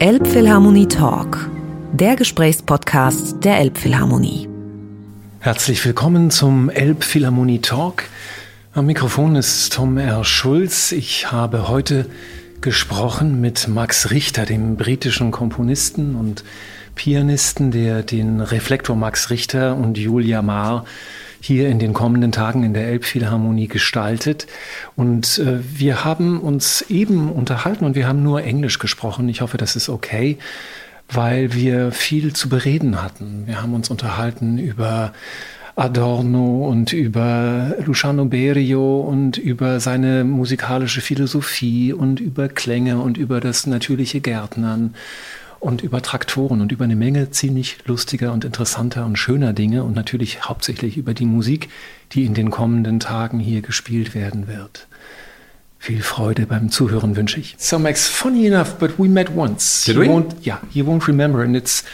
Elbphilharmonie Talk, der Gesprächspodcast der Elbphilharmonie. Herzlich willkommen zum Elbphilharmonie Talk. Am Mikrofon ist Tom R. Schulz. Ich habe heute gesprochen mit Max Richter, dem britischen Komponisten und Pianisten, der den Reflektor Max Richter und Julia Maar hier in den kommenden Tagen in der Elbphilharmonie gestaltet. Und äh, wir haben uns eben unterhalten und wir haben nur Englisch gesprochen. Ich hoffe, das ist okay, weil wir viel zu bereden hatten. Wir haben uns unterhalten über Adorno und über Luciano Berio und über seine musikalische Philosophie und über Klänge und über das natürliche Gärtnern und über Traktoren und über eine Menge ziemlich lustiger und interessanter und schöner Dinge und natürlich hauptsächlich über die Musik, die in den kommenden Tagen hier gespielt werden wird. Viel Freude beim Zuhören wünsche ich. So Max, funny enough, but we met once. Did you we? Won't, yeah, you won't remember, and it's.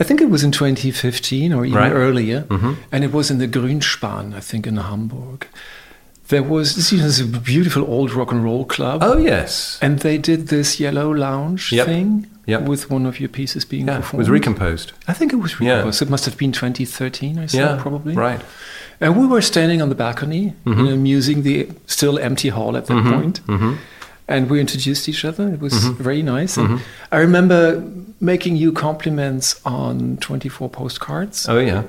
I think it was in 2015 or even Right. earlier, Mhm. and it was in the Grünspan, I think, in Hamburg. There was you know, this beautiful old rock and roll club. Oh yes, And they did this yellow lounge Yep. thing Yep. with one of your pieces being yeah, it was recomposed. I think it was Yeah. recomposed. It must have been 2013 or so, yeah, probably. right. And we were standing on the balcony, Mhm. you know, musing the still empty hall at that Mhm, point. mhm. And we introduced each other. It was Mhm. very nice. And Mhm. I remember making you compliments on 24 postcards Oh yeah,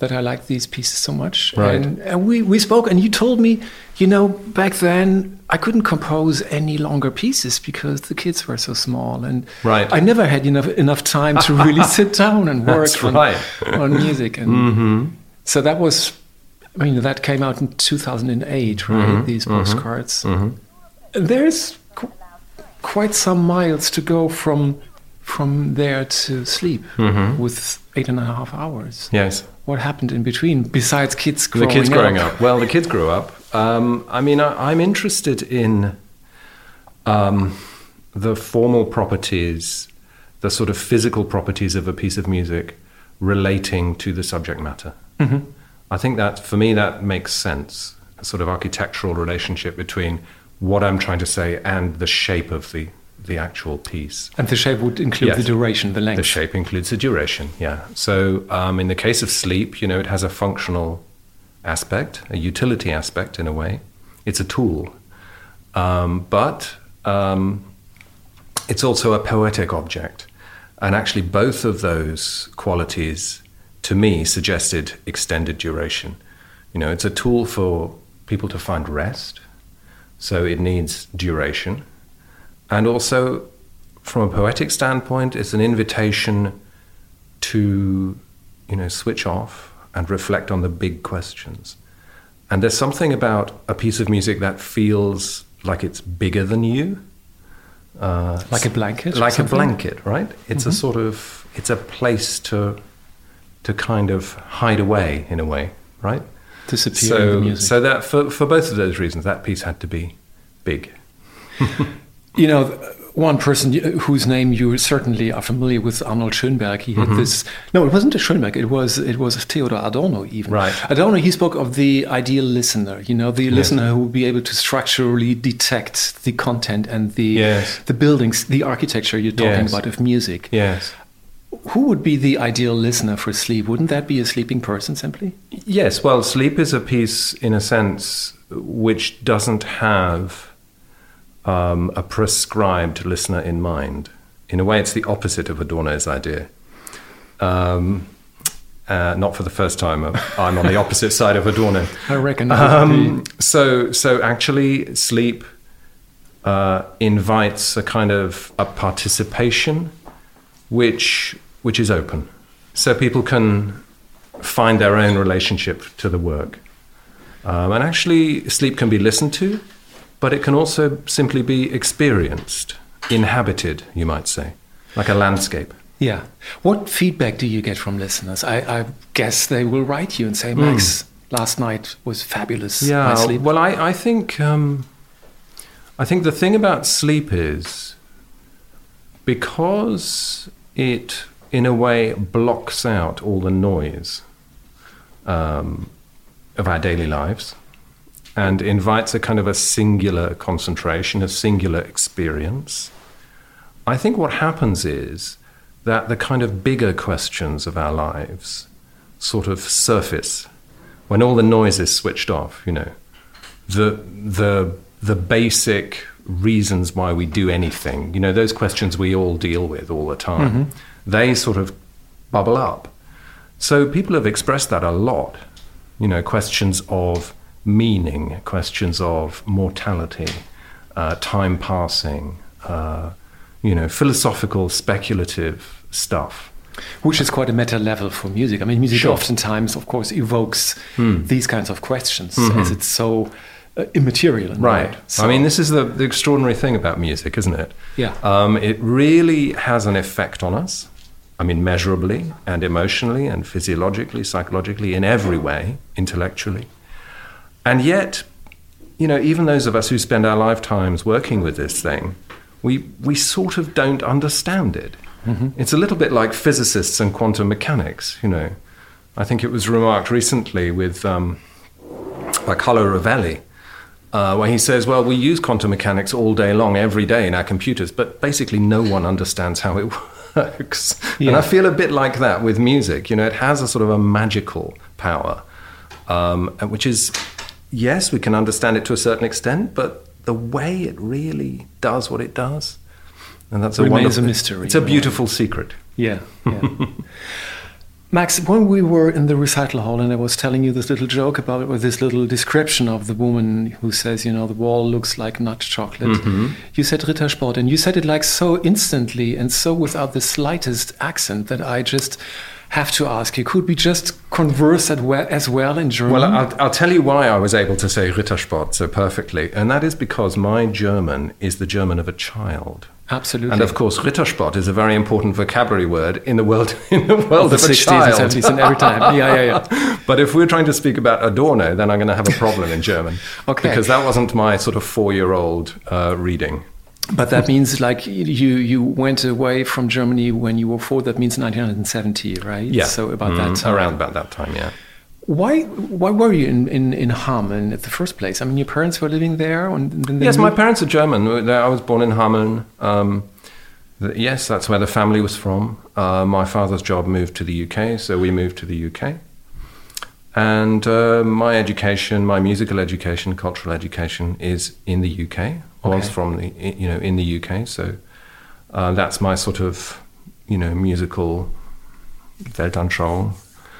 that I liked these pieces so much. Right. And, and we, we spoke, and you told me, you know, back then I couldn't compose any longer pieces because the kids were so small. And right. I never had enough, enough time to really sit down and work on, right. on music. And hmm so that was, I mean, that came out in 2008, right? Mhm, These mhm, postcards. hmm There's qu- quite some miles to go from from there to sleep hmm with eight and a half hours. Yes, What happened in between besides kids growing the kids growing up? up. Well, the kids grew up. Um, I mean, I, I'm interested in um, the formal properties, the sort of physical properties of a piece of music relating to the subject matter. Mhm. I think that for me that makes sense. A sort of architectural relationship between what I'm trying to say and the shape of the the actual piece. And the shape would include Yes. the duration, the length. The shape includes the duration, yeah. So um, in the case of sleep, you know, it has a functional aspect, a utility aspect in a way. It's a tool. Um, but um, it's also a poetic object. And actually, both of those qualities, to me, suggested extended duration. You know, it's a tool for people to find rest, so it needs duration. And also, from a poetic standpoint, it's an invitation to, you know, switch off and reflect on the big questions. And there's something about a piece of music that feels like it's bigger than you. Uh, Like a blanket Like a blanket, right? It's a Mhm. sort of, it's a place to, to kind of hide away in a way, right? Disappear in the So, music. so that for, for both of those reasons, that piece had to be big. You know, one person whose name you certainly are familiar with, Arnold Schönberg. He had Mhm. this. No, it wasn't a Schönberg. It was it was Theodor Adorno. Even Right. Adorno. He spoke of the ideal listener. You know, the Yes. listener who would be able to structurally detect the content and the Yes. the buildings, the architecture you're talking Yes. about of music. Yes. Who would be the ideal listener for sleep? Wouldn't that be a sleeping person simply? Yes, well, sleep is a piece, in a sense, which doesn't have um, a prescribed listener in mind. In a way, it's the opposite of Adorno's idea. Um, uh, not for the first time. uh, I'm on the opposite side of Adorno. I reckon. Um, so, so actually, sleep uh, invites a kind of a participation, which which is open, so people can find their own relationship to the work. Um, and actually, sleep can be listened to, but it can also simply be experienced, inhabited, you might say, like a landscape. Yeah. What feedback do you get from listeners? I, I guess they will write you and say, Max, last night was fabulous. Hmm. Yeah. Well, I, I think um, I think the thing about sleep is because it, in a way, blocks out all the noise um, of our daily lives and invites a kind of a singular concentration, a singular experience. I think what happens is that the kind of bigger questions of our lives sort of surface when all the noise is switched off, you know. The, the, the basic reasons why we do anything, you know, those questions we all deal with all the time, mm-hmm. they sort of bubble up. So people have expressed that a lot, you know, questions of meaning, questions of mortality, uh, time passing, uh, you know, philosophical, speculative stuff. Which is quite a meta level for music. I mean, music sure. oftentimes, of course, evokes hmm. these kinds of questions mm-hmm. as it's so uh, immaterial. right. So, I mean, this is the, the, extraordinary thing about music, isn't it? Yeah. Um, it really has an effect on us. I mean, measurably and emotionally and physiologically, psychologically, in every way, intellectually. And yet, you know, even those of us who spend our lifetimes working with this thing, we, we sort of don't understand it. Mm-hmm. It's a little bit like physicists and quantum mechanics, you know. I think it was remarked recently with um, by Carlo Rovelli, uh, where he says, well, we use quantum mechanics all day long, every day in our computers, but basically no one understands how it works. Yeah. And I feel a bit like that with music. You know, it has a sort of a magical power, um, which is, yes, we can understand it to a certain extent, but the way it really does what it does, and that's a a mystery. It's a beautiful secret. Yeah. yeah. Max, when we were in the recital hall and I was telling you this little joke about it, or this little description of the woman who says, you know, the wall looks like nut chocolate, mm-hmm. you said Rittersport, and you said it like so instantly and so without the slightest accent that I just have to ask you, could we just converse as well in German? Well, I'll, I'll, tell you why I was able to say Rittersport so perfectly, and that is because my German is the German of a child. Absolutely. And of course, Rittersport is a very important vocabulary word in the world in the world of, of a child. And 70s and every time. Yeah, yeah, yeah. but if we're trying to speak about Adorno, then I'm going to have a problem in German. okay. Because that wasn't my sort of four-year-old uh, reading. But that means like you you went away from Germany when you were four. That means 1970, right? Yeah. So about mm, that time. Around about that time, yeah. Why why were you in, in, in Hameln at the first place? I mean, your parents were living there. yes, my parents are German. I was born in Hameln. Um, yes, that's where the family was from. Uh, my father's job moved to the UK, so we moved to the UK. And uh, my education, my musical education, cultural education, is in the UK okay. was from the you know in the UK. So uh, that's my sort of you know musical Weltanschauung.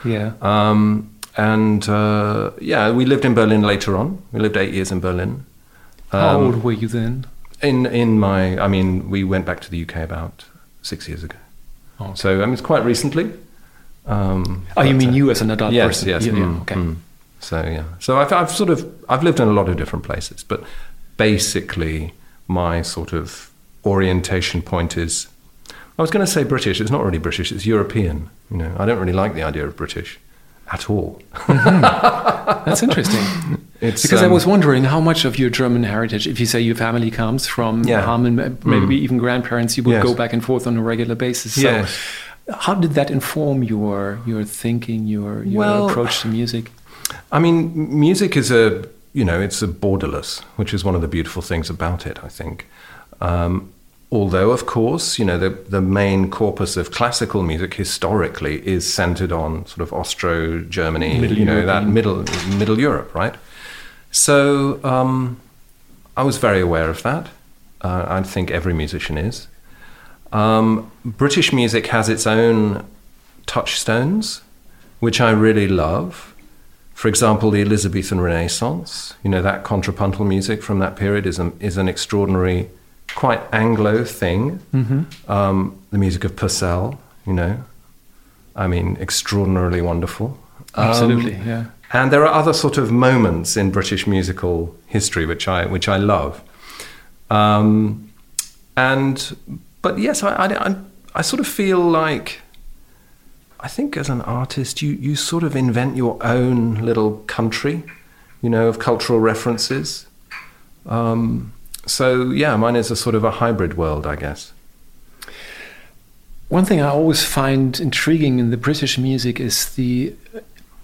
Yeah. Um, and uh, yeah, we lived in Berlin later on. We lived eight years in Berlin. Um, How old were you then? In in my, I mean, we went back to the UK about six years ago. Oh, okay. So I mean, it's quite recently. Um, oh, you mean uh, you as an adult yes, person? Yes, yes. Mm, okay. Mm. So yeah, so I've, I've sort of I've lived in a lot of different places, but basically my sort of orientation point is I was going to say British. It's not really British. It's European. You know, I don't really like the idea of British at all. mm-hmm. That's interesting. It's, because um, I was wondering how much of your German heritage, if you say your family comes from yeah. Hameln, maybe mm. even grandparents, you would yes. go back and forth on a regular basis. So yes. How did that inform your your thinking, your your well, approach to music? I mean, music is a you know, it's a borderless, which is one of the beautiful things about it, I think. Um, although, of course, you know, the, the main corpus of classical music historically is centered on sort of Austro-Germany, middle you know, European. that middle, middle Europe, right? So um, I was very aware of that. Uh, I think every musician is. Um, British music has its own touchstones, which I really love. For example, the Elizabethan Renaissance, you know, that contrapuntal music from that period is, is an extraordinary, quite Anglo thing. Mm-hmm. Um, the music of Purcell, you know, I mean, extraordinarily wonderful. Absolutely, um, yeah. And there are other sort of moments in British musical history which I, which I love. Um, and, but yes, I, I, I, I sort of feel like I think as an artist, you, you sort of invent your own little country, you know, of cultural references. Um, so, yeah, mine is a sort of a hybrid world, I guess. One thing I always find intriguing in the British music is the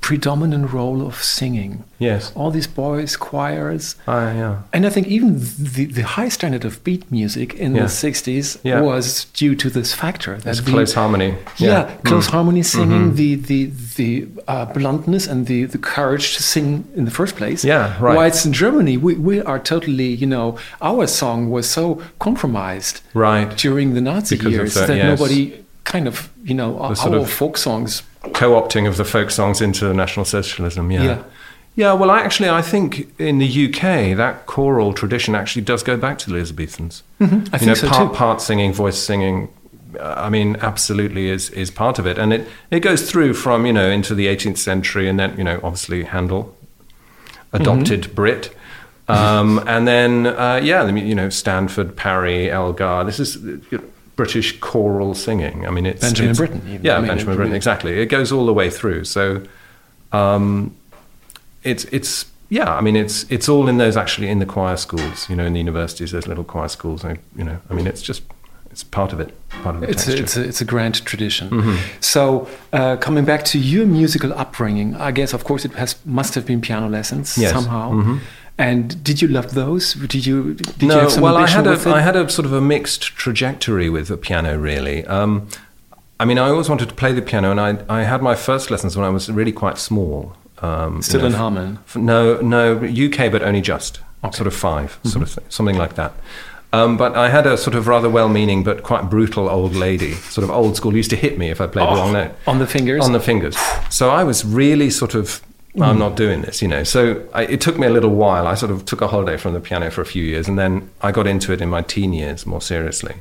predominant role of singing. Yes. All these boys, choirs. Ah, yeah. And I think even the, the high standard of beat music in Yeah. the 60s Yeah. was due to this factor. That It's the- close harmony. Yeah, close Mm. harmony singing, Mhm. the the the uh, bluntness and the the courage to sing in the first place. Yeah, right. Whilst in Germany, we, we are totally, you know, our song was so compromised Right. during the Nazi Because years that, that yes. nobody kind of, you know, our, sort of- folk songs. co-opting of the folk songs into National Socialism. Yeah. Yeah. Yeah, well, actually, I think in the UK that choral tradition actually does go back to the Elizabethans. I you think know, so part too. part singing, voice singing. uh, I mean, absolutely is is part of it, and it it goes through from you know into the 18th century, and then you know obviously Handel, adopted Mm-hmm. Brit. Um, and then, uh, yeah, I mean, you know, Stanford, Parry, Elgar. This is you know, British choral singing. I mean, it's Benjamin it's- Britten, even. Yeah, I mean, Benjamin Britten. Exactly. It goes all the way through. So, um, it's it's yeah. I mean, it's it's all in those actually in the choir schools. You know, in the universities, those little choir schools. I, you know, I mean, it's just it's part of it. Part of the It's a, it's, a, it's a grand tradition. Mm-hmm. So, uh, coming back to your musical upbringing, I guess, of course, it has must have been piano lessons Yes. somehow. Mhm. And did you love those? Did you? Did no, you have some well, I had with a had a sort of a mixed trajectory with the piano. Really, um, I mean, I always wanted to play the piano, and I I had my first lessons when I was really quite small. Um, you know, in f- f- No, no, UK, but only just Okay. sort of 5 sort of thing, something like that. Um, but I had a sort of rather well-meaning but quite brutal old lady, sort of old school, used to hit me if I played the Oh, wrong note on the fingers. on the fingers. So I was really sort of, I'm not doing this, you know. So I, it took me a little while. I sort of took a holiday from the piano for a few years, and then I got into it in my teen years more seriously.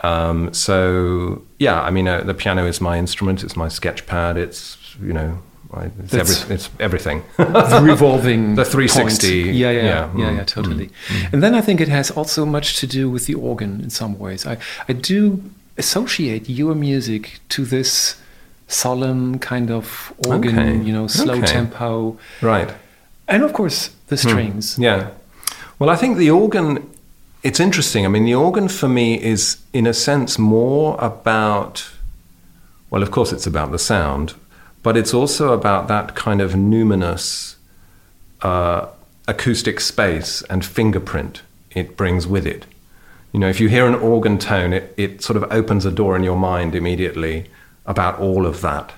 Um, so yeah, I mean, uh, the piano is my instrument. It's my sketch pad. It's you know, I, it's, every, it's everything. the revolving The 360, point. Yeah, yeah, yeah, yeah, yeah, mm, yeah, totally. And then I think it has also much to do with the organ in some ways. I, I do associate your music to this solemn kind of organ, Okay, you know, slow okay. tempo, right. and of course the strings. Yeah. Well, I think the organ, it's interesting. I mean, the organ for me is, in a sense, more about, well, of course, it's about the sound, but it's also about that kind of numinous uh, acoustic space and fingerprint it brings with it. You know, if you hear an organ tone, it, it sort of opens a door in your mind immediately about all of that,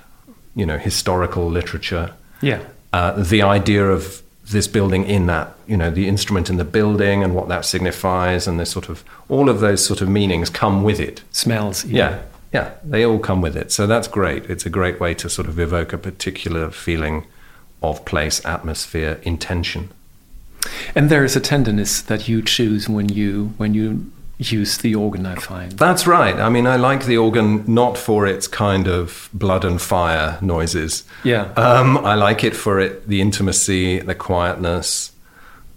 you know, historical literature, Yeah. uh, the idea of this building in that, you know, the instrument in the building and what that signifies, and this sort of all of those sort of meanings come with it. Smells. even. Yeah, yeah, they all come with it. So that's great. It's a great way to sort of evoke a particular feeling of place, atmosphere, intention. And there is a tenderness that you choose when you when you use the organ. I find. That's right. I mean, I like the organ not for its kind of blood and fire noises. Yeah. Um, I like it for it the intimacy, the quietness,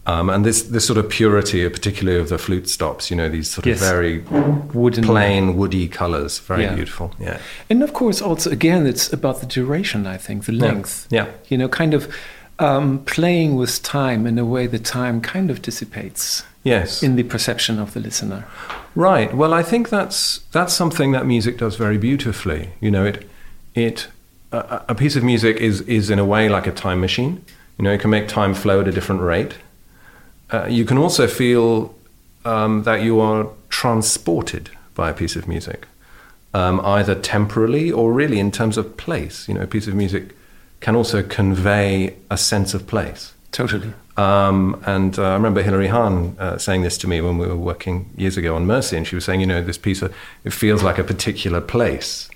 um, and this this sort of purity, particularly of the flute stops. You know, these sort Yes. of very Wooden. plain, woody colors. Very Yeah. beautiful. Yeah. And of course, also again, it's about the duration. I think the length. Yeah. You know, kind of um, playing with time in a way that time kind of dissipates Yes. in the perception of the listener. Right. Well, I think that's that's something that music does very beautifully. You know, it it a, a piece of music is is in a way like a time machine. You know, it can make time flow at a different rate. Uh, you can also feel um, that you are transported by a piece of music, um, either temporally or really in terms of place. You know, a piece of music can also convey a sense of place. Totally. Um, and uh, I remember Hilary Hahn uh, saying this to me when we were working years ago on Mercy, and she was saying, you know, this piece, of, it feels like a particular place.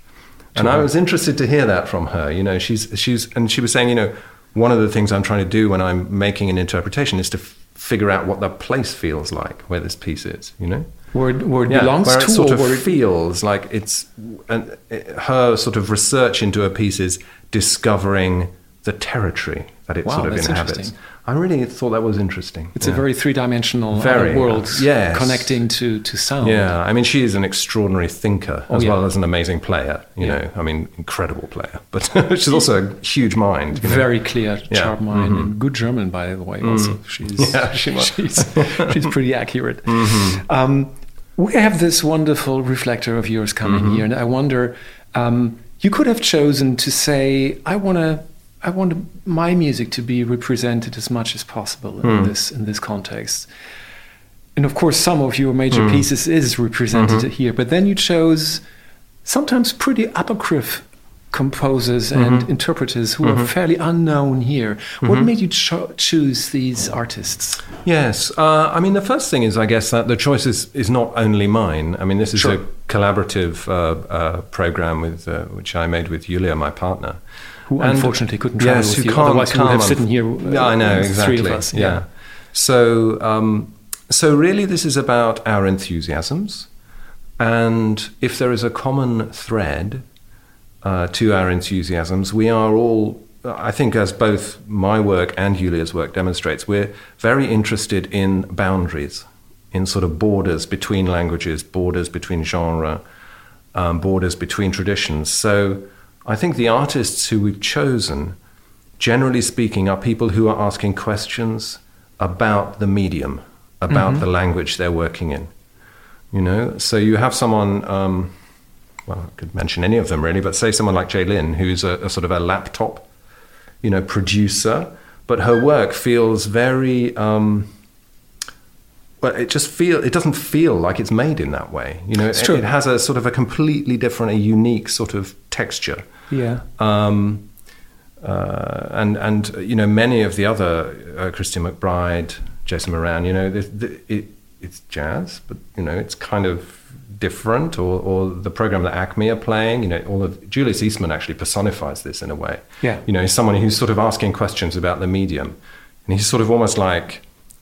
And I was interested to hear that from her. You know, she's she's and she was saying, you know, one of the things I'm trying to do when I'm making an interpretation is to f- figure out what the place feels like where this piece is. You know, Where, it- where it yeah, belongs where to, it sort or of where it, feels like it's and it, her sort of research into her piece is discovering the territory that it Wow, sort of that's inhabits. I really thought that was interesting. it's Yeah. a very three-dimensional Very, world yes. connecting to, to sound. Yeah, I mean, she is an extraordinary thinker Oh, as yeah. well as an amazing player. You Yeah. know, I mean, incredible player, but she's also a huge mind. You know? Very clear, Yeah. sharp mind, Mhm. and good German, by the way. Also, she's Yeah, she Mm-hmm. she's, she's pretty accurate. Um, we have this wonderful reflector of yours coming Mm-hmm. here, and I wonder, um, you could have chosen to say, "I want to, I want my music to be represented as much as possible in Hmm. this in this context. And of course, some of your major Mm. pieces is represented Mhm. here. But then you chose sometimes pretty apocryph composers and Mhm. interpreters who are Mhm. fairly unknown here. What Mhm. made you cho- choose these artists? Yes, uh, I mean the first thing is I guess that the choice is, is not only mine. I mean this is Sure. a collaborative uh, uh, program with uh, which I made with Yulia, my partner. Who And- unfortunately couldn't travel yes, with you. can't- Otherwise, we would can't have sitting here. uh, yeah, I know exactly. Three of us. Yeah. So, um, so really, this is about our enthusiasms, and if there is a common thread uh, to our enthusiasms, we are all. I think, as both my work and Yulia's work demonstrates, we're very interested in boundaries, in sort of borders between languages, borders between genre, um, borders between traditions. So, I think the artists who we've chosen, generally speaking, are people who are asking questions about the medium, about Mhm. the language they're working in. You know, so you have someone. Um, well, I could mention any of them really, but say someone like Jlin, who's a, a sort of a laptop, you know, producer, but her work feels very. Um, well, it just feel it doesn't feel like it's made in that way. You know, It's it, true. it has a sort of a completely different, a unique sort of texture. Yeah. Um, uh, and and you know many of the other uh, Christian McBride, Jason Moran, you know, the, the, it, it's jazz, but you know it's kind of different. Or, or the program that Acme are playing, you know, all of Julius Eastman actually personifies this in a way. Yeah. You know, he's someone who's sort of asking questions about the medium, and he's sort of almost like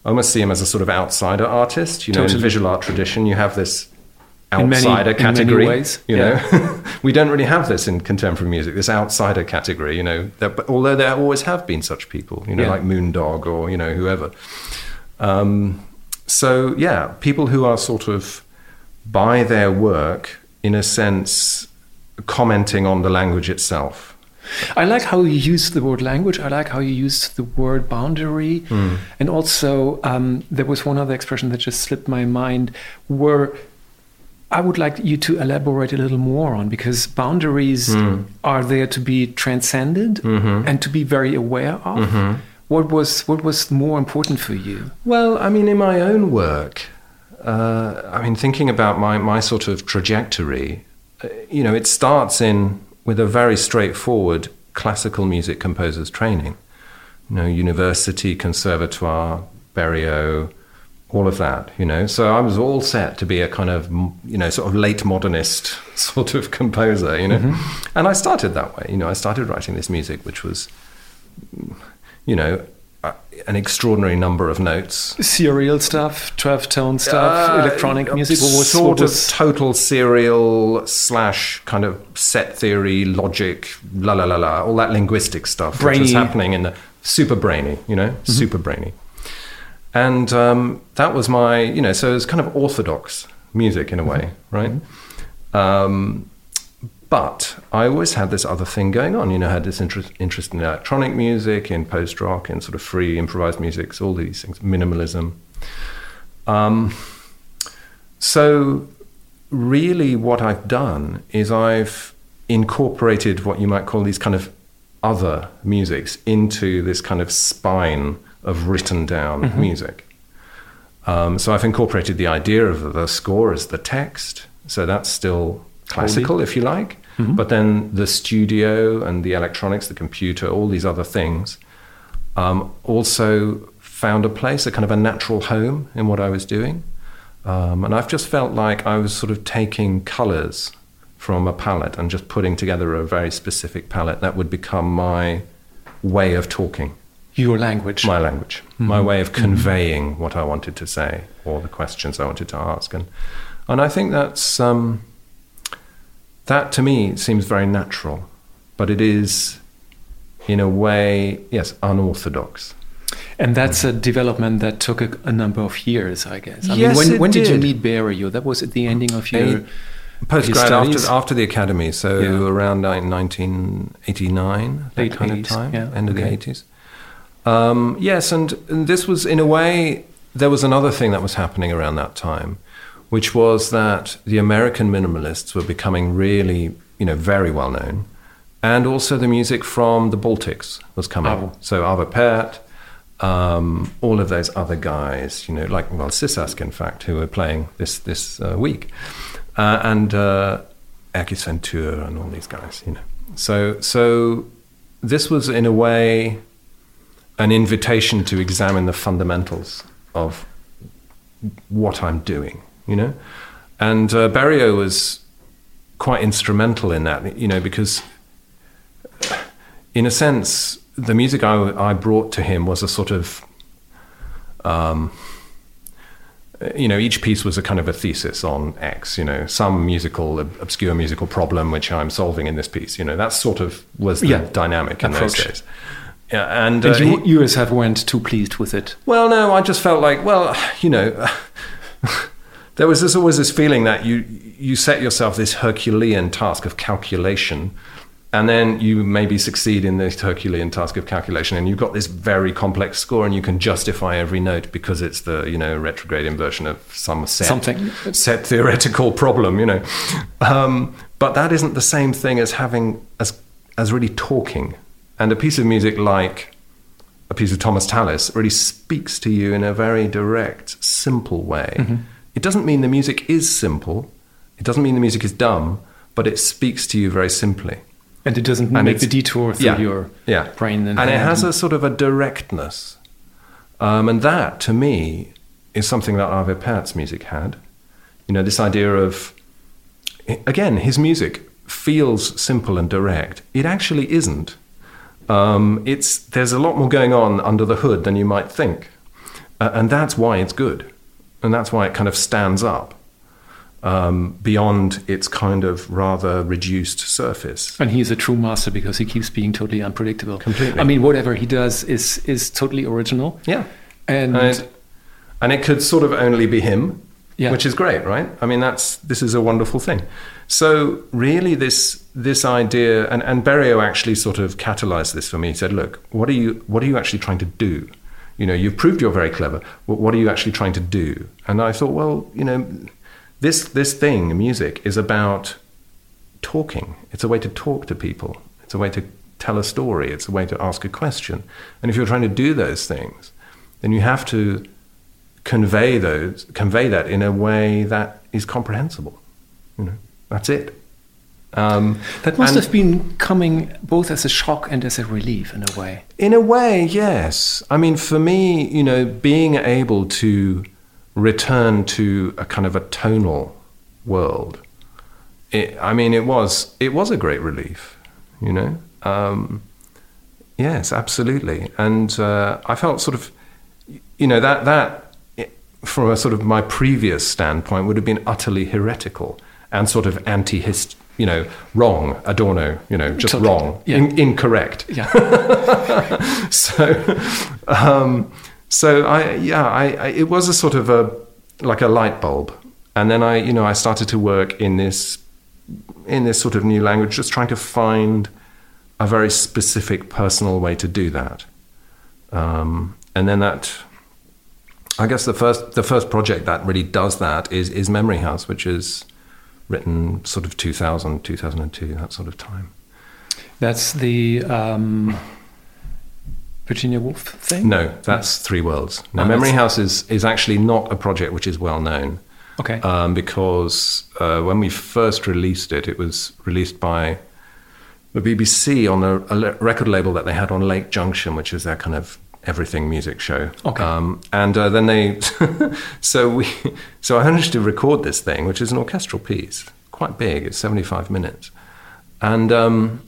I almost see him as a sort of outsider artist. You know, in Totally. the visual art tradition, you have this In outsider in many category. ways, You yeah. know, we don't really have this in contemporary music. This outsider category. You know, there, but although there always have been such people. You know, Yeah. like Moondog or you know whoever. Um, so yeah, people who are sort of by their work, in a sense, commenting on the language itself. I like how you use the word language. I like how you used the word boundary. Hmm. And also, um, there was one other expression that just slipped my mind where I would like you to elaborate a little more on because boundaries Hmm. are there to be transcended Mhm. and to be very aware of. Mhm. What was what was more important for you? Well, I mean, in my own work, uh, I mean, thinking about my, my sort of trajectory, uh, you know, it starts in with a very straightforward classical music composer's training. You know, university, conservatoire, Berio, all of that, you know. So I was all set to be a kind of, you know, sort of late modernist sort of composer, you know. And I started that way, you know, I started writing this music, which was, you know, an extraordinary number of notes. Serial stuff, 12 tone stuff, Uh, electronic music. What was sort what of total serial slash kind of set theory, logic, la la la la, all that linguistic stuff which was Brainy. Mm-hmm. happening in the super brainy, you know, super brainy. And um, that was my, you know, so it was kind of orthodox music in a way, Mm-hmm. right? Um, but I always had this other thing going on. You know, I had this interest, interest in electronic music, in post rock, in sort of free improvised music, all these things, minimalism. Um, so, really, what I've done is I've incorporated what you might call these kind of other musics into this kind of spine of written down music. Um, so I've incorporated the idea of the score as the text. So that's still classical, if you like. But then the studio and the electronics, the computer, all these other things um, also found a place, a kind of a natural home in what I was doing. Um, and I've just felt like I was sort of taking colors from a palette and just putting together a very specific palette that would become my way of talking. Your language. my language, my way of conveying what I wanted to say or the questions I wanted to ask, and and I think that's um, that to me seems very natural, but it is in a way, yes, unorthodox. And that's a development that took a, a number of years, I guess. I Yes, mean, when, when did. you did. meet Berio? That was at the ending of your. Postgrad after after the academy, so Yeah. around 1989, that Late kind 80s, of time, yeah, end of okay. the 80s. Um, yes, and, and this was in a way there was another thing that was happening around that time, which was that the American minimalists were becoming really, you know, very well known, and also the music from the Baltics was coming. Arvo. So Arvo Pärt, um, all of those other guys, you know, like well, Sisask, in fact, who were playing this this uh, week, uh, and uh, Erkki-Sven Tüür and all these guys, you know. So so this was in a way an invitation to examine the fundamentals of what I'm doing, you know, and uh, Berio was quite instrumental in that, you know, because in a sense, the music I, I brought to him was a sort of, um, you know, each piece was a kind of a thesis on X, you know, some musical, obscure musical problem which I'm solving in this piece. You know, that sort of was the Yeah. dynamic in Approach. those days. Yeah, and, And uh, you, he- you yourself weren't too pleased with it. well, no, I just felt like, well, you know, there was this, always this feeling that you you set yourself this Herculean task of calculation, and then you maybe succeed in this Herculean task of calculation, and you've got this very complex score, and you can justify every note because it's the you know retrograde inversion of some set Something. set theoretical problem, you know. Um, but that isn't the same thing as having as as really talking, and a piece of music like a piece of Thomas Tallis really speaks to you in a very direct, simple way. Mm-hmm. It doesn't mean the music is simple. It doesn't mean the music is dumb, but it speaks to you very simply. And it doesn't And make the detour through yeah, your yeah. brain. And, it has a sort of a directness. Um, and that, to me, is something that Arvo Pärt's music had. You know, this idea of, again, his music feels simple and direct. It actually isn't. Um, it's, there's a lot more going on under the hood than you might think. Uh, and that's why it's good. And that's why it kind of stands up um, beyond its kind of rather reduced surface. And he's a true master because he keeps being totally unpredictable. Completely. I mean, whatever he does is is totally original. Yeah. And, and it, and it could sort of only be him, Yeah. which is great, right? I mean, that's this is a wonderful thing. So really, this this idea, and and Berio actually sort of catalyzed this for me. He said, "Look, what are you what are you actually trying to do? You know, you've proved you're very clever. What, are you actually trying to do?" And I thought, well, you know, this this thing, music, is about talking. It's a way to talk to people. It's a way to tell a story. It's a way to ask a question. And if you're trying to do those things, then you have to convey those, convey that in a way that is comprehensible. You know, that's it. Um, that must have been coming both as a shock and as a relief in a way. In a way, yes. I mean, for me, you know, being able to return to a kind of a tonal world, it, I mean, it was it was a great relief, you know. Um, yes, absolutely, and uh, I felt sort of, you know, that that from a sort of my previous standpoint would have been utterly heretical and sort of anti-hist, you know, wrong, Adorno, you know, just Totally, wrong, yeah. in, incorrect Yeah. so um, so I yeah I, I it was a sort of a like a light bulb and then I you know I started to work in this in this sort of new language just trying to find a very specific personal way to do that um, and then that I guess the first the first project that really does that is is Memory House which is written sort of 2000 2002 that sort of time That's the um, Virginia Woolf thing? No, that's Three Worlds. Now, Ah, Memory House is, is actually not a project which is well known. Okay. Um, because uh, when we first released it, it was released by the BBC on a, a record label that they had on Late Junction, which is their kind of everything music show. Okay. Um, and uh, then they, so we, so I managed to record this thing, which is an orchestral piece, quite big. It's seventy five minutes, and um,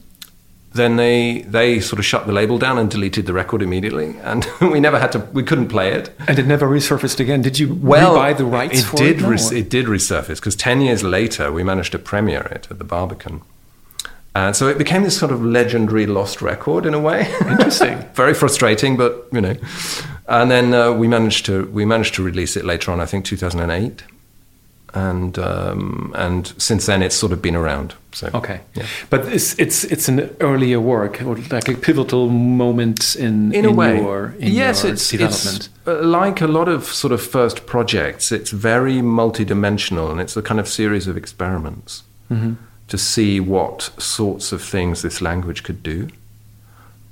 then they they sort of shut the label down and deleted the record immediately, and we never had to. We couldn't play it. and it never resurfaced again. Did you Well, buy the rights it for did it? No, res- it did resurface because ten years later we managed to premiere it at the Barbican, and so it became this sort of legendary lost record in a way. Interesting. Very frustrating, but you know. And then uh, we managed to we managed to release it later on. I think two thousand and eight, and um, and since then it's sort of been around. So Okay, yeah. but it's it's it's an earlier work or like a pivotal moment in in a way your in yes your it's, development. it's uh, like a lot of sort of first projects it's very multidimensional and it's a kind of series of experiments Mm-hmm. To see what sorts of things this language could do.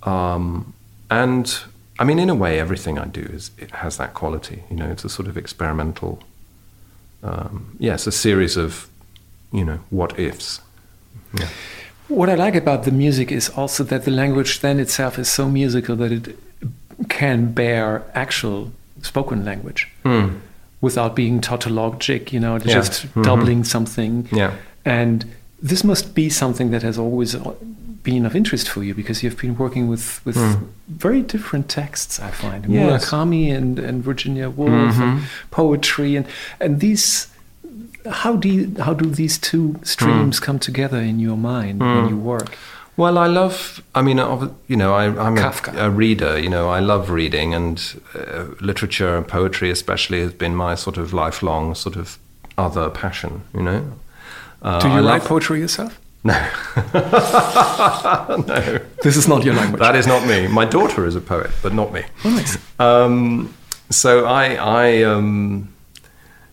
Um, and I mean, in a way, everything I do is it has that quality. You know, it's a sort of experimental. Um, yes, a series of, you know, what ifs. Yeah. What I like about the music is also that the language then itself is so musical that it can bear actual spoken language Mm. without being tautologic, you know, Yeah. just Mhm. doubling something. Yeah. And this must be something that has always been of interest for you because you've been working with, with Mm. very different texts, I find. Yes. Murakami and, and Virginia Woolf and Mhm. poetry and, and these how do you, how do these two streams come together in your mind when Mm. you work? Well, I love. I mean, you know, I, I'm a, a reader. You know, I love reading, and uh, literature and poetry, especially, has been my sort of lifelong sort of other passion. You know. Uh, Do you I write love- poetry yourself? No. no. This is not your language. That is not me. My daughter is a poet, but not me. Oh, nice. Um, so I, I um,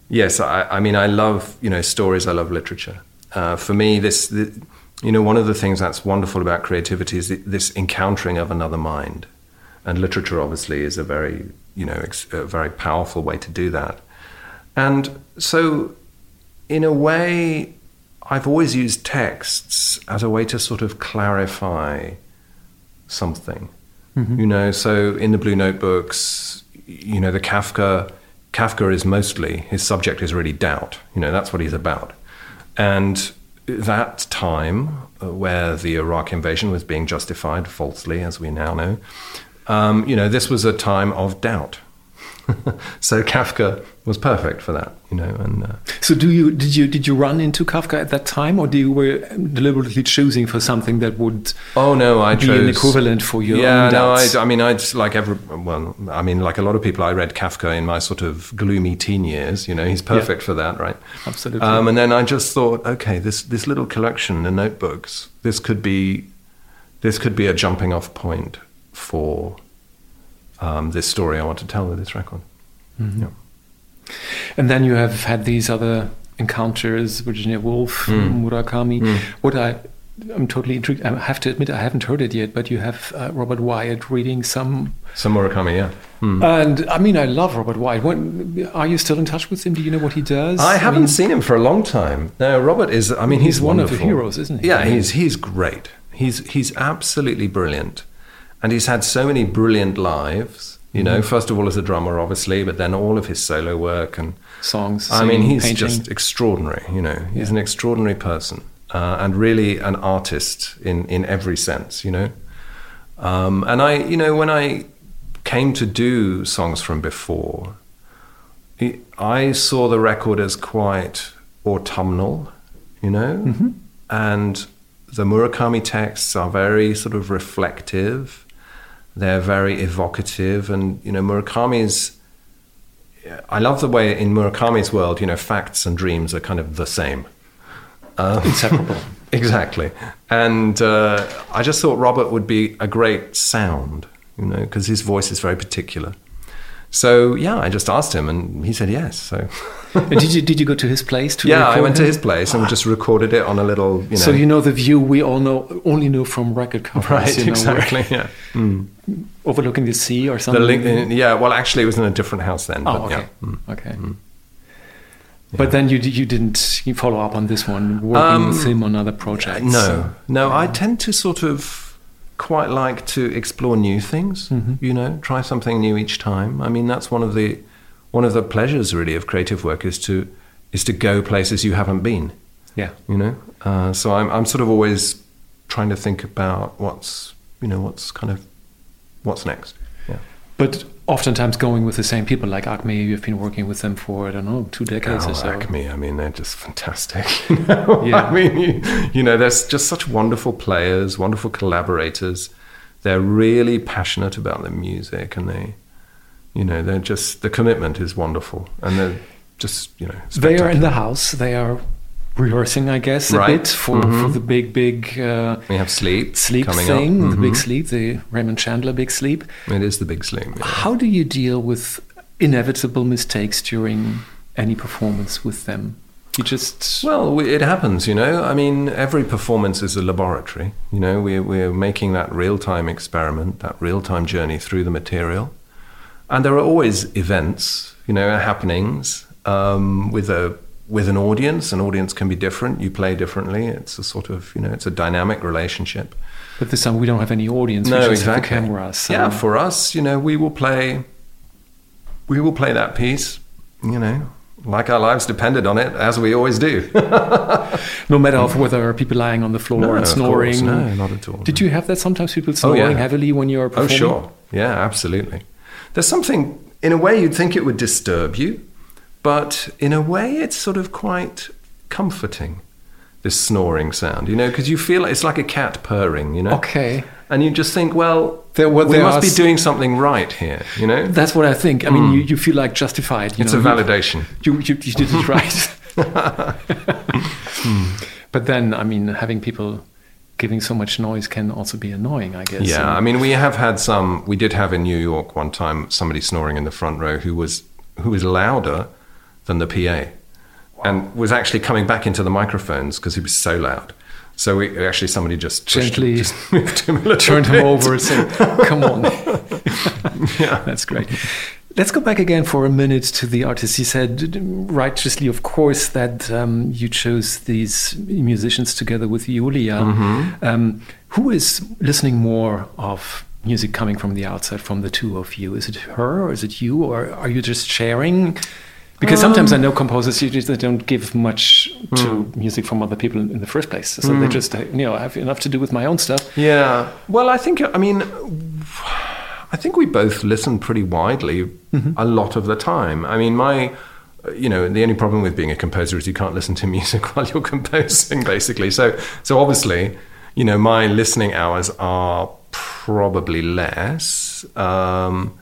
yes, I, I mean, I love you know stories. I love literature. Uh, for me, this, the, you know, one of the things that's wonderful about creativity is this encountering of another mind, and literature obviously is a very you know ex- a very powerful way to do that. And so, in a way, I've always used texts as a way to sort of clarify something. You know, so in the Blue Notebooks, you know, the Kafka, Kafka is mostly his subject is really doubt. You know, that's what he's about, and that time uh, where the Iraq invasion was being justified falsely, as we now know, um, you know, this was a time of doubt. so Kafka was perfect for that, you know, and. Uh, So do you did you did you run into Kafka at that time, or do you were deliberately choosing for something that would Oh no, I be chose an equivalent for your yeah, no. I, I mean, I just like every well, I mean, like a lot of people, I read Kafka in my sort of gloomy teen years. You know, he's perfect for that, right? Absolutely. Um, and then I just thought, okay, this this little collection, the notebooks, this could be this could be a jumping off point for um, this story I want to tell with this record. Mm-hmm. Yeah. And then you have had these other encounters, Virginia Woolf, Mm. Murakami. What I I'm totally intrigued. I have to admit I haven't heard it yet, but you have uh, Robert Wyatt reading some. Some Murakami, yeah. Hmm. And I mean, I love Robert Wyatt. When, are you still in touch with him? Do you know what he does? I haven't mean, seen him for a long time. No, Robert is. I mean, he's, He's one of the heroes, isn't he? Yeah, he's he's great. He's he's absolutely brilliant, and he's had so many brilliant lives. You Mm-hmm. know, first of all as a drummer, obviously, but then all of his solo work and songs. I mean, he's painting. just extraordinary. You know, he's Yeah. an extraordinary person uh, and really an artist in in every sense. You know, um, and I, you know, when I came to do songs from before, it- I saw the record as quite autumnal. You know, Mm-hmm. and the Murakami texts are very sort of reflective. They're very evocative, and you know, Murakami's. I love the way in Murakami's world, you know, facts and dreams are kind of the same. Um, Inseparable. exactly. And uh, I just thought Robert would be a great sound, you know, because his voice is very particular. So yeah, I just asked him, and he said yes. So did you did you go to his place to yeah, I went to his place and we just recorded it on a little, you know. So you know the view we all know only know from record covers, right, you know, exactly. Yeah. Mm. overlooking the sea or something. link, yeah. Well, actually, it was in a different house then. oh, but okay, yeah. Mm. okay. But then you you didn't you follow up on this one, working with Um, him on other projects. No, no. I tend to sort of quite like to explore new things. Mhm. You know, try something new each time. I mean, that's one of the one of the pleasures really of creative work is to is to go places you haven't been. Yeah. You know, uh, so I'm I'm sort of always trying to think about what's you know what's kind of what's next. Yeah. But oftentimes going with the same people, like Acme, you've been working with them for I don't know two decades Oh, or so. Acme, I mean, they're just fantastic. You know? Yeah. I mean, you, you know, there's just such wonderful players, wonderful collaborators. They're really passionate about the music, and they, you know, they're just the commitment is wonderful, and they're just, you know, They are in the house. They are rehearsing, I guess, a Right. bit for, for Mhm. the big, big uh, We have sleep sleep coming thing, up. the big Mhm. sleep, the Raymond Chandler big sleep. It is the big sleep. yeah. How do you deal with inevitable mistakes during any performance with them? You just Well, we, it happens, you know. I mean, every performance is a laboratory. You know, we're, we're making that real time experiment, that real time journey through the material. And there are always events, you know, happenings um, with a with an audience. An audience can be different. You play differently. It's a sort of, you know, it's a dynamic relationship. But this time we don't have any audience. No, exactly. Have the cameras. so- Yeah, for us, you know, we will play. We will play that piece, you know, like our lives depended on it, as we always do. no matter of whether people lying on the floor No, and snoring. no, not at all, Did no. you have that sometimes? People Oh, snoring yeah. heavily when you're performing. Oh, sure. Yeah, absolutely. There's something, in a way, you'd think it would disturb you, but in a way, it's sort of quite comforting, this snoring sound, you know, because you feel like it's like a cat purring, you know? Okay. And you just think, well, There- well, we there must be doing something right here, you know? That's what I think. I mean, you, you feel like justified. You Hmm. it's know, a validation. You, you, you did it right. But then, I mean, having people giving so much noise can also be annoying, I guess. Yeah, I mean, we have had some. We did have in New York one time somebody snoring in the front row who was who was louder than the PA, and was actually coming back into the microphones because he was so loud. So we actually somebody just pushed Gently just moved him turned him over and said, "Come on." Yeah, that's great. Let's go back again for a minute to the artist. You said righteously, of course, that um, you chose these musicians together with Yulia. Mm-hmm. Um, who is listening more of music coming from the outside from the two of you? Is it her or is it you, or are you just sharing? Because sometimes I Um, know composers you just they don't give much to Hmm. music from other people in the first place, so they just uh, you know I have enough to do with my own stuff. Yeah. Well, I think, I mean, I think we both listen pretty widely Mm-hmm. a lot of the time. I mean, my, you know, the only problem with being a composer is you can't listen to music while you're composing, basically. So, so obviously, you know, my listening hours are probably less. Um,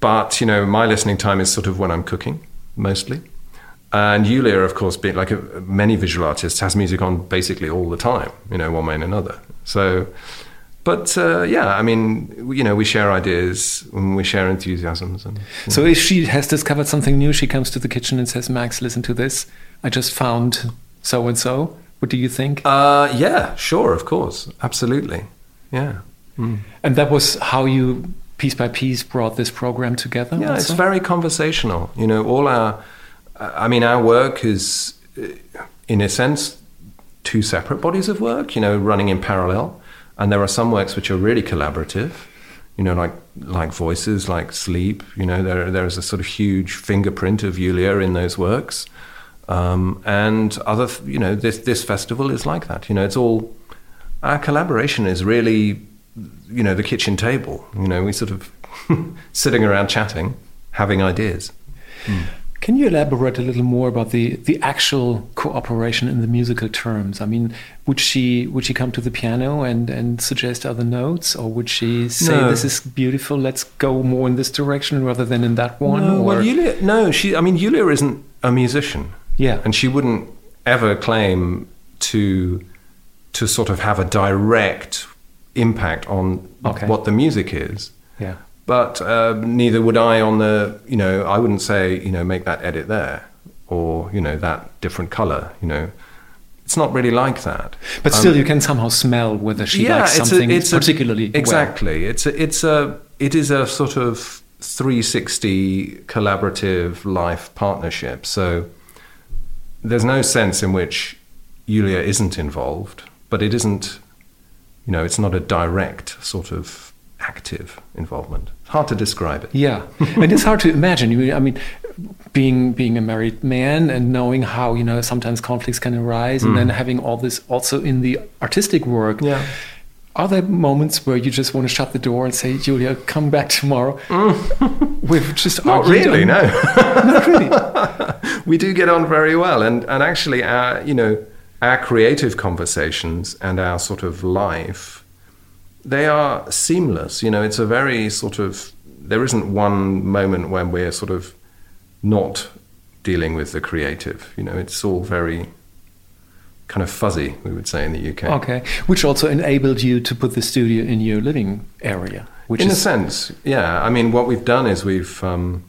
but, you know, my listening time is sort of when I'm cooking, mostly. And Yulia, of course, being like a, many visual artists, has music on basically all the time, you know, one way and another. So, but uh, yeah, I mean, you know, we share ideas and we share enthusiasms. And, So if she has discovered something new, she comes to the kitchen and says, "Max, listen to this. I just found so and so. What do you think?" uh, yeah, sure, of course, absolutely, yeah. and that was how you, piece by piece, brought this program together. Yeah, it's very conversational. You know, all our, I mean, our work is, in a sense, two separate bodies of work, you know, running in parallel. And there are some works which are really collaborative, you know, like like voices, like sleep. You know, there there is a sort of huge fingerprint of Yulia in those works. Um, and other, you know, this this festival is like that. You know, it's all our collaboration is really, you know, the kitchen table. You know, we sort of sitting around chatting, having ideas. Hmm. Can you elaborate a little more about the the actual cooperation in the musical terms? I mean, would she would she come to the piano and and suggest other notes, or would she say No. this is beautiful? Let's go more in this direction rather than in that one? No, or well, Yulia, no, she. I mean, Yulia isn't a musician. Yeah. and she wouldn't ever claim to to sort of have a direct impact on Okay. what the music is. yeah. But uh, neither would I on the. You know, I wouldn't say you know make that edit there or you know that different color. You know, it's not really like that. But Um, still, you can somehow smell whether she likes something particularly well. exactly. It's a, it's a it is a sort of 360 collaborative life partnership. So there's no sense in which Yulia isn't involved, but it isn't. You know, it's not a direct sort of active involvement. Hard to describe it. Yeah, and it's hard to imagine. I mean, being being a married man and knowing how you know sometimes conflicts can arise, and then having all this also in the artistic work. Mm. Yeah. Are there moments where you just want to shut the door and say, Yulia, come back tomorrow? We've just Mm. Not really, on- no. Not really. we do get on very well and and actually our you know our creative conversations and our sort of life they are seamless. You know it's a very sort of there isn't one moment when we're sort of not dealing with the creative. You know it's all very kind of fuzzy we would say in the UK Okay, which also enabled you to put the studio in your living area, which in a sense, yeah. I mean, what we've done is we've um,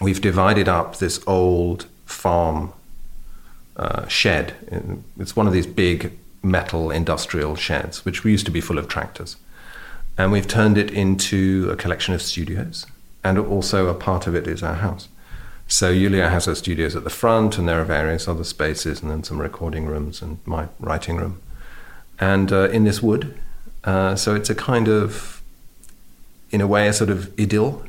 we've divided up this old farm uh, shed. It's one of these big metal industrial sheds, which we used to be full of tractors. And we've turned it into a collection of studios, and also a part of it is our house. So Yulia has her studios at the front, and there are various other spaces, and then some recording rooms and my writing room. And uh, in this wood, uh, so it's a kind of, in a way, a sort of idyll.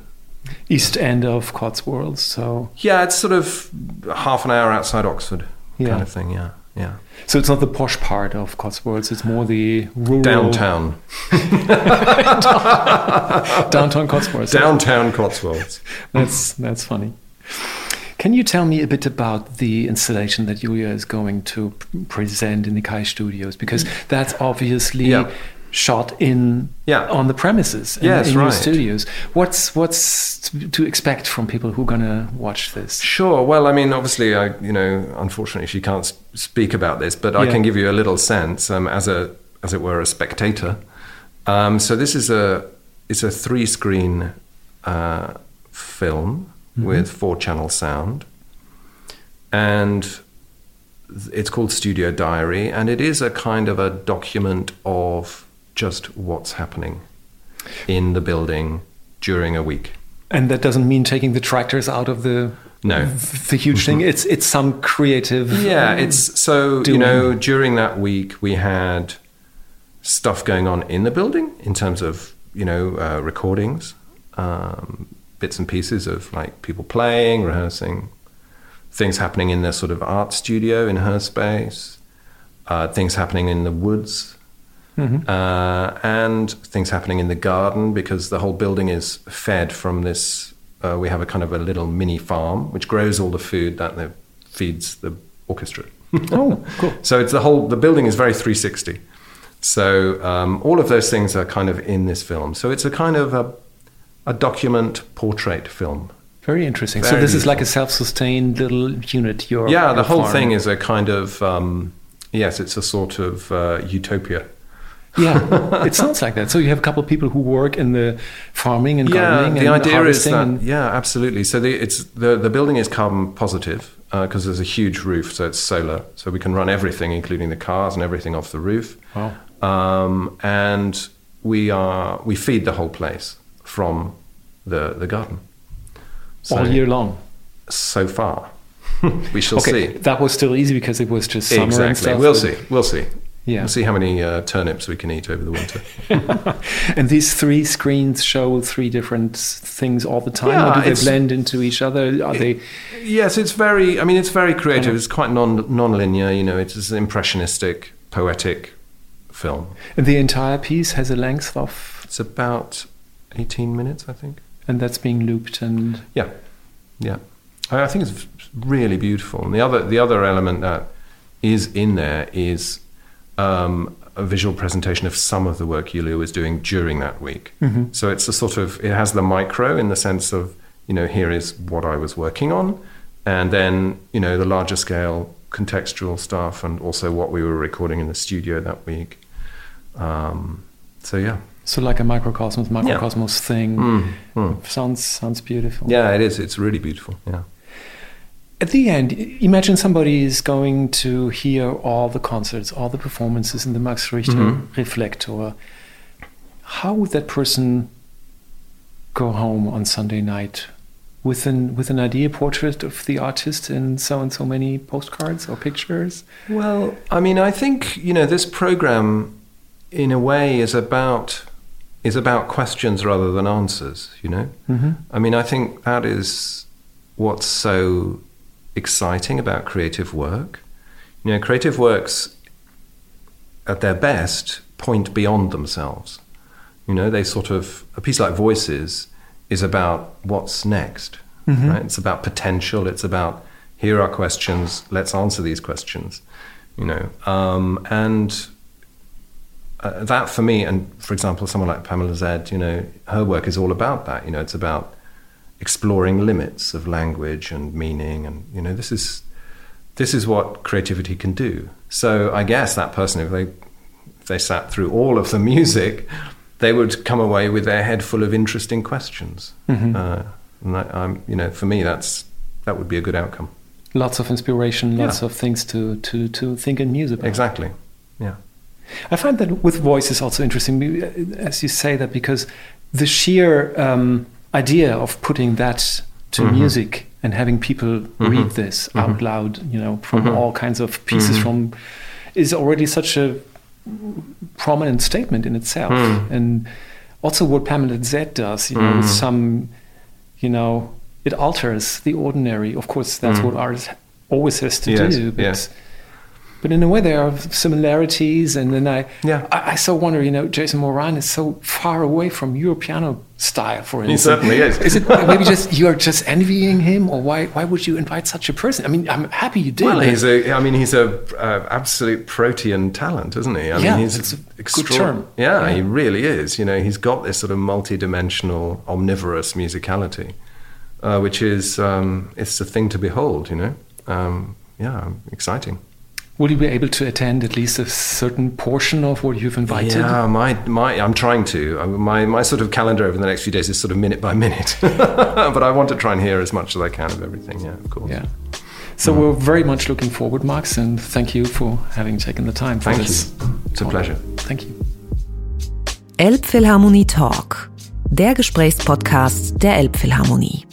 East end of Cotswolds, so Yeah, it's sort of half an hour outside Oxford, Yeah. kind of thing. Yeah, yeah. so it's not the posh part of Cotswolds; it's more the rural Downtown, downtown Cotswolds. downtown Cotswolds. That's that's funny. Can you tell me a bit about the installation that Yulia is going to present in the Kai Studios? Because that's obviously Yeah. Shot in Yeah. on the premises in, Yes, in your studios. What's what's to, expect from people who are gonna watch this? Sure. Well, I mean, obviously, I you know, unfortunately, she can't speak about this, but I can give you a little sense um, as a as it were a spectator. Um, so this is a it's a three screen uh, film with four channel sound, and it's called Studio Diary, and it is a kind of a document of just what's happening in the building during a week. And that doesn't mean taking the tractors out of the No. the huge thing. It's it's some creative. Yeah, um, it's so doing- you know during that week we had stuff going on in the building in terms of you know uh, recordings, um, bits and pieces of like people playing, rehearsing, things happening in the sort of art studio in her space, uh, things happening in the woods. Mhm. Uh, and things happening in the garden because the whole building is fed from this. Uh, we have a kind of a little mini farm which grows all the food that the, feeds the orchestra. Oh, cool. So it's the whole. The building is very 360. So um, all of those things are kind of in this film. So it's a kind of a, a document portrait film. Very interesting. so Very this is like a self-sustained little unit. Your yeah, the your whole farm. thing is a kind of um, yes, it's a sort of uh, utopia. Yeah, it sounds like that. So you have a couple of people who work in the farming and yeah, gardening the and idea is that and yeah, absolutely. So the it's the the building is carbon positive because there's a huge roof, so it's solar, so we can run everything, including the cars and everything, off the roof. Wow. Um, and we are we feed the whole place from the the garden. So, all year long. so far. we shall Okay, see. that was still easy because it was just summer and Exactly. stuff. We'll see. We'll see. Yeah. We'll see how many uh, turnips we can eat over the winter. and these three screens show three different things all the time, Yeah, or do they blend into each other? Are they? yes, it's very. I mean, it's very creative. Kind of- It's quite non non-linear. You know, it's an impressionistic, poetic film. And the entire piece has a length of, It's about eighteen minutes, I think. and that's being looped and Yeah, yeah. I, I think it's really beautiful. And the other the other element that is in there is um, a visual presentation of some of the work Yulia was doing during that week. Mhm. So it's a sort of it has the micro in the sense of you know here is what I was working on, and then you know the larger scale contextual stuff, and also what we were recording in the studio that week. Um, so yeah, so like a microcosmos, microcosmos thing. Mm, mm. Sounds sounds beautiful. yeah, it is. It's really beautiful. Yeah. At the end, imagine somebody is going to hear all the concerts, all the performances in the Max Richter Mhm. Reflektor. How would that person go home on Sunday night with an with an idea portrait of the artist in so and so many postcards or pictures? Well, I mean, I think you know this program, in a way, is about is about questions rather than answers. You know, Mm-hmm. I mean, I think that is what's so exciting about creative work. You know, creative works at their best point beyond themselves. You know, they sort of a piece like Voices is about what's next, Mhm. right? It's about potential. It's about here are questions. Let's answer these questions. You know, um, and uh, that for me, and for example, someone like Pamela Z, you know, her work is all about that. You know, it's about exploring limits of language and meaning, and you know, this is this is what creativity can do. So I guess that person, if they if they sat through all of the music, they would come away with their head full of interesting questions. Mhm. Uh, and that, um, you know, for me, that's that would be a good outcome. lots of inspiration, lots Yeah. of things to, to, to think and muse about. Exactly. Yeah. I find that with voice is also interesting, uh, as you say that, because the sheer um, idea of putting that to Mhm. music and having people Mhm. read this out Mhm. loud, you know, from Mhm. all kinds of pieces Mhm. from, is already such a prominent statement in itself. Mm. And also what Pamela Z does, you know, with Mm. some, you know, it alters the ordinary. Of course, that's Mm. what art always has to Yes, do. But, yes. But in a way, there are similarities. And then I, Yeah. I, I so wonder, you know, Jason Moran is so far away from your piano style, for instance He certainly is. Is it maybe just you're just envying him, or why? Why would you invite such a person? I mean, I'm happy you did. Well, he's a. I mean, he's a uh, absolute protean talent, isn't he? I Yeah, mean, he's it's a good term. Yeah, Yeah. he really is. You know, he's got this sort of multi-dimensional, omnivorous musicality, uh, which is um, it's a thing to behold. You know, um, yeah, exciting. Will you be able to attend at least a certain portion of what you've invited? Yeah, my, my, I'm trying to. My, my sort of calendar over the next few days is sort of minute by minute. but I want to try and hear as much as I can of everything, yeah, of course. Yeah. So mm. we're very much looking forward, Max, and thank you for having taken the time for Thank this. you. It's a pleasure. Thank you. Elbphilharmonie Talk, der Gesprächspodcast der Elbphilharmonie.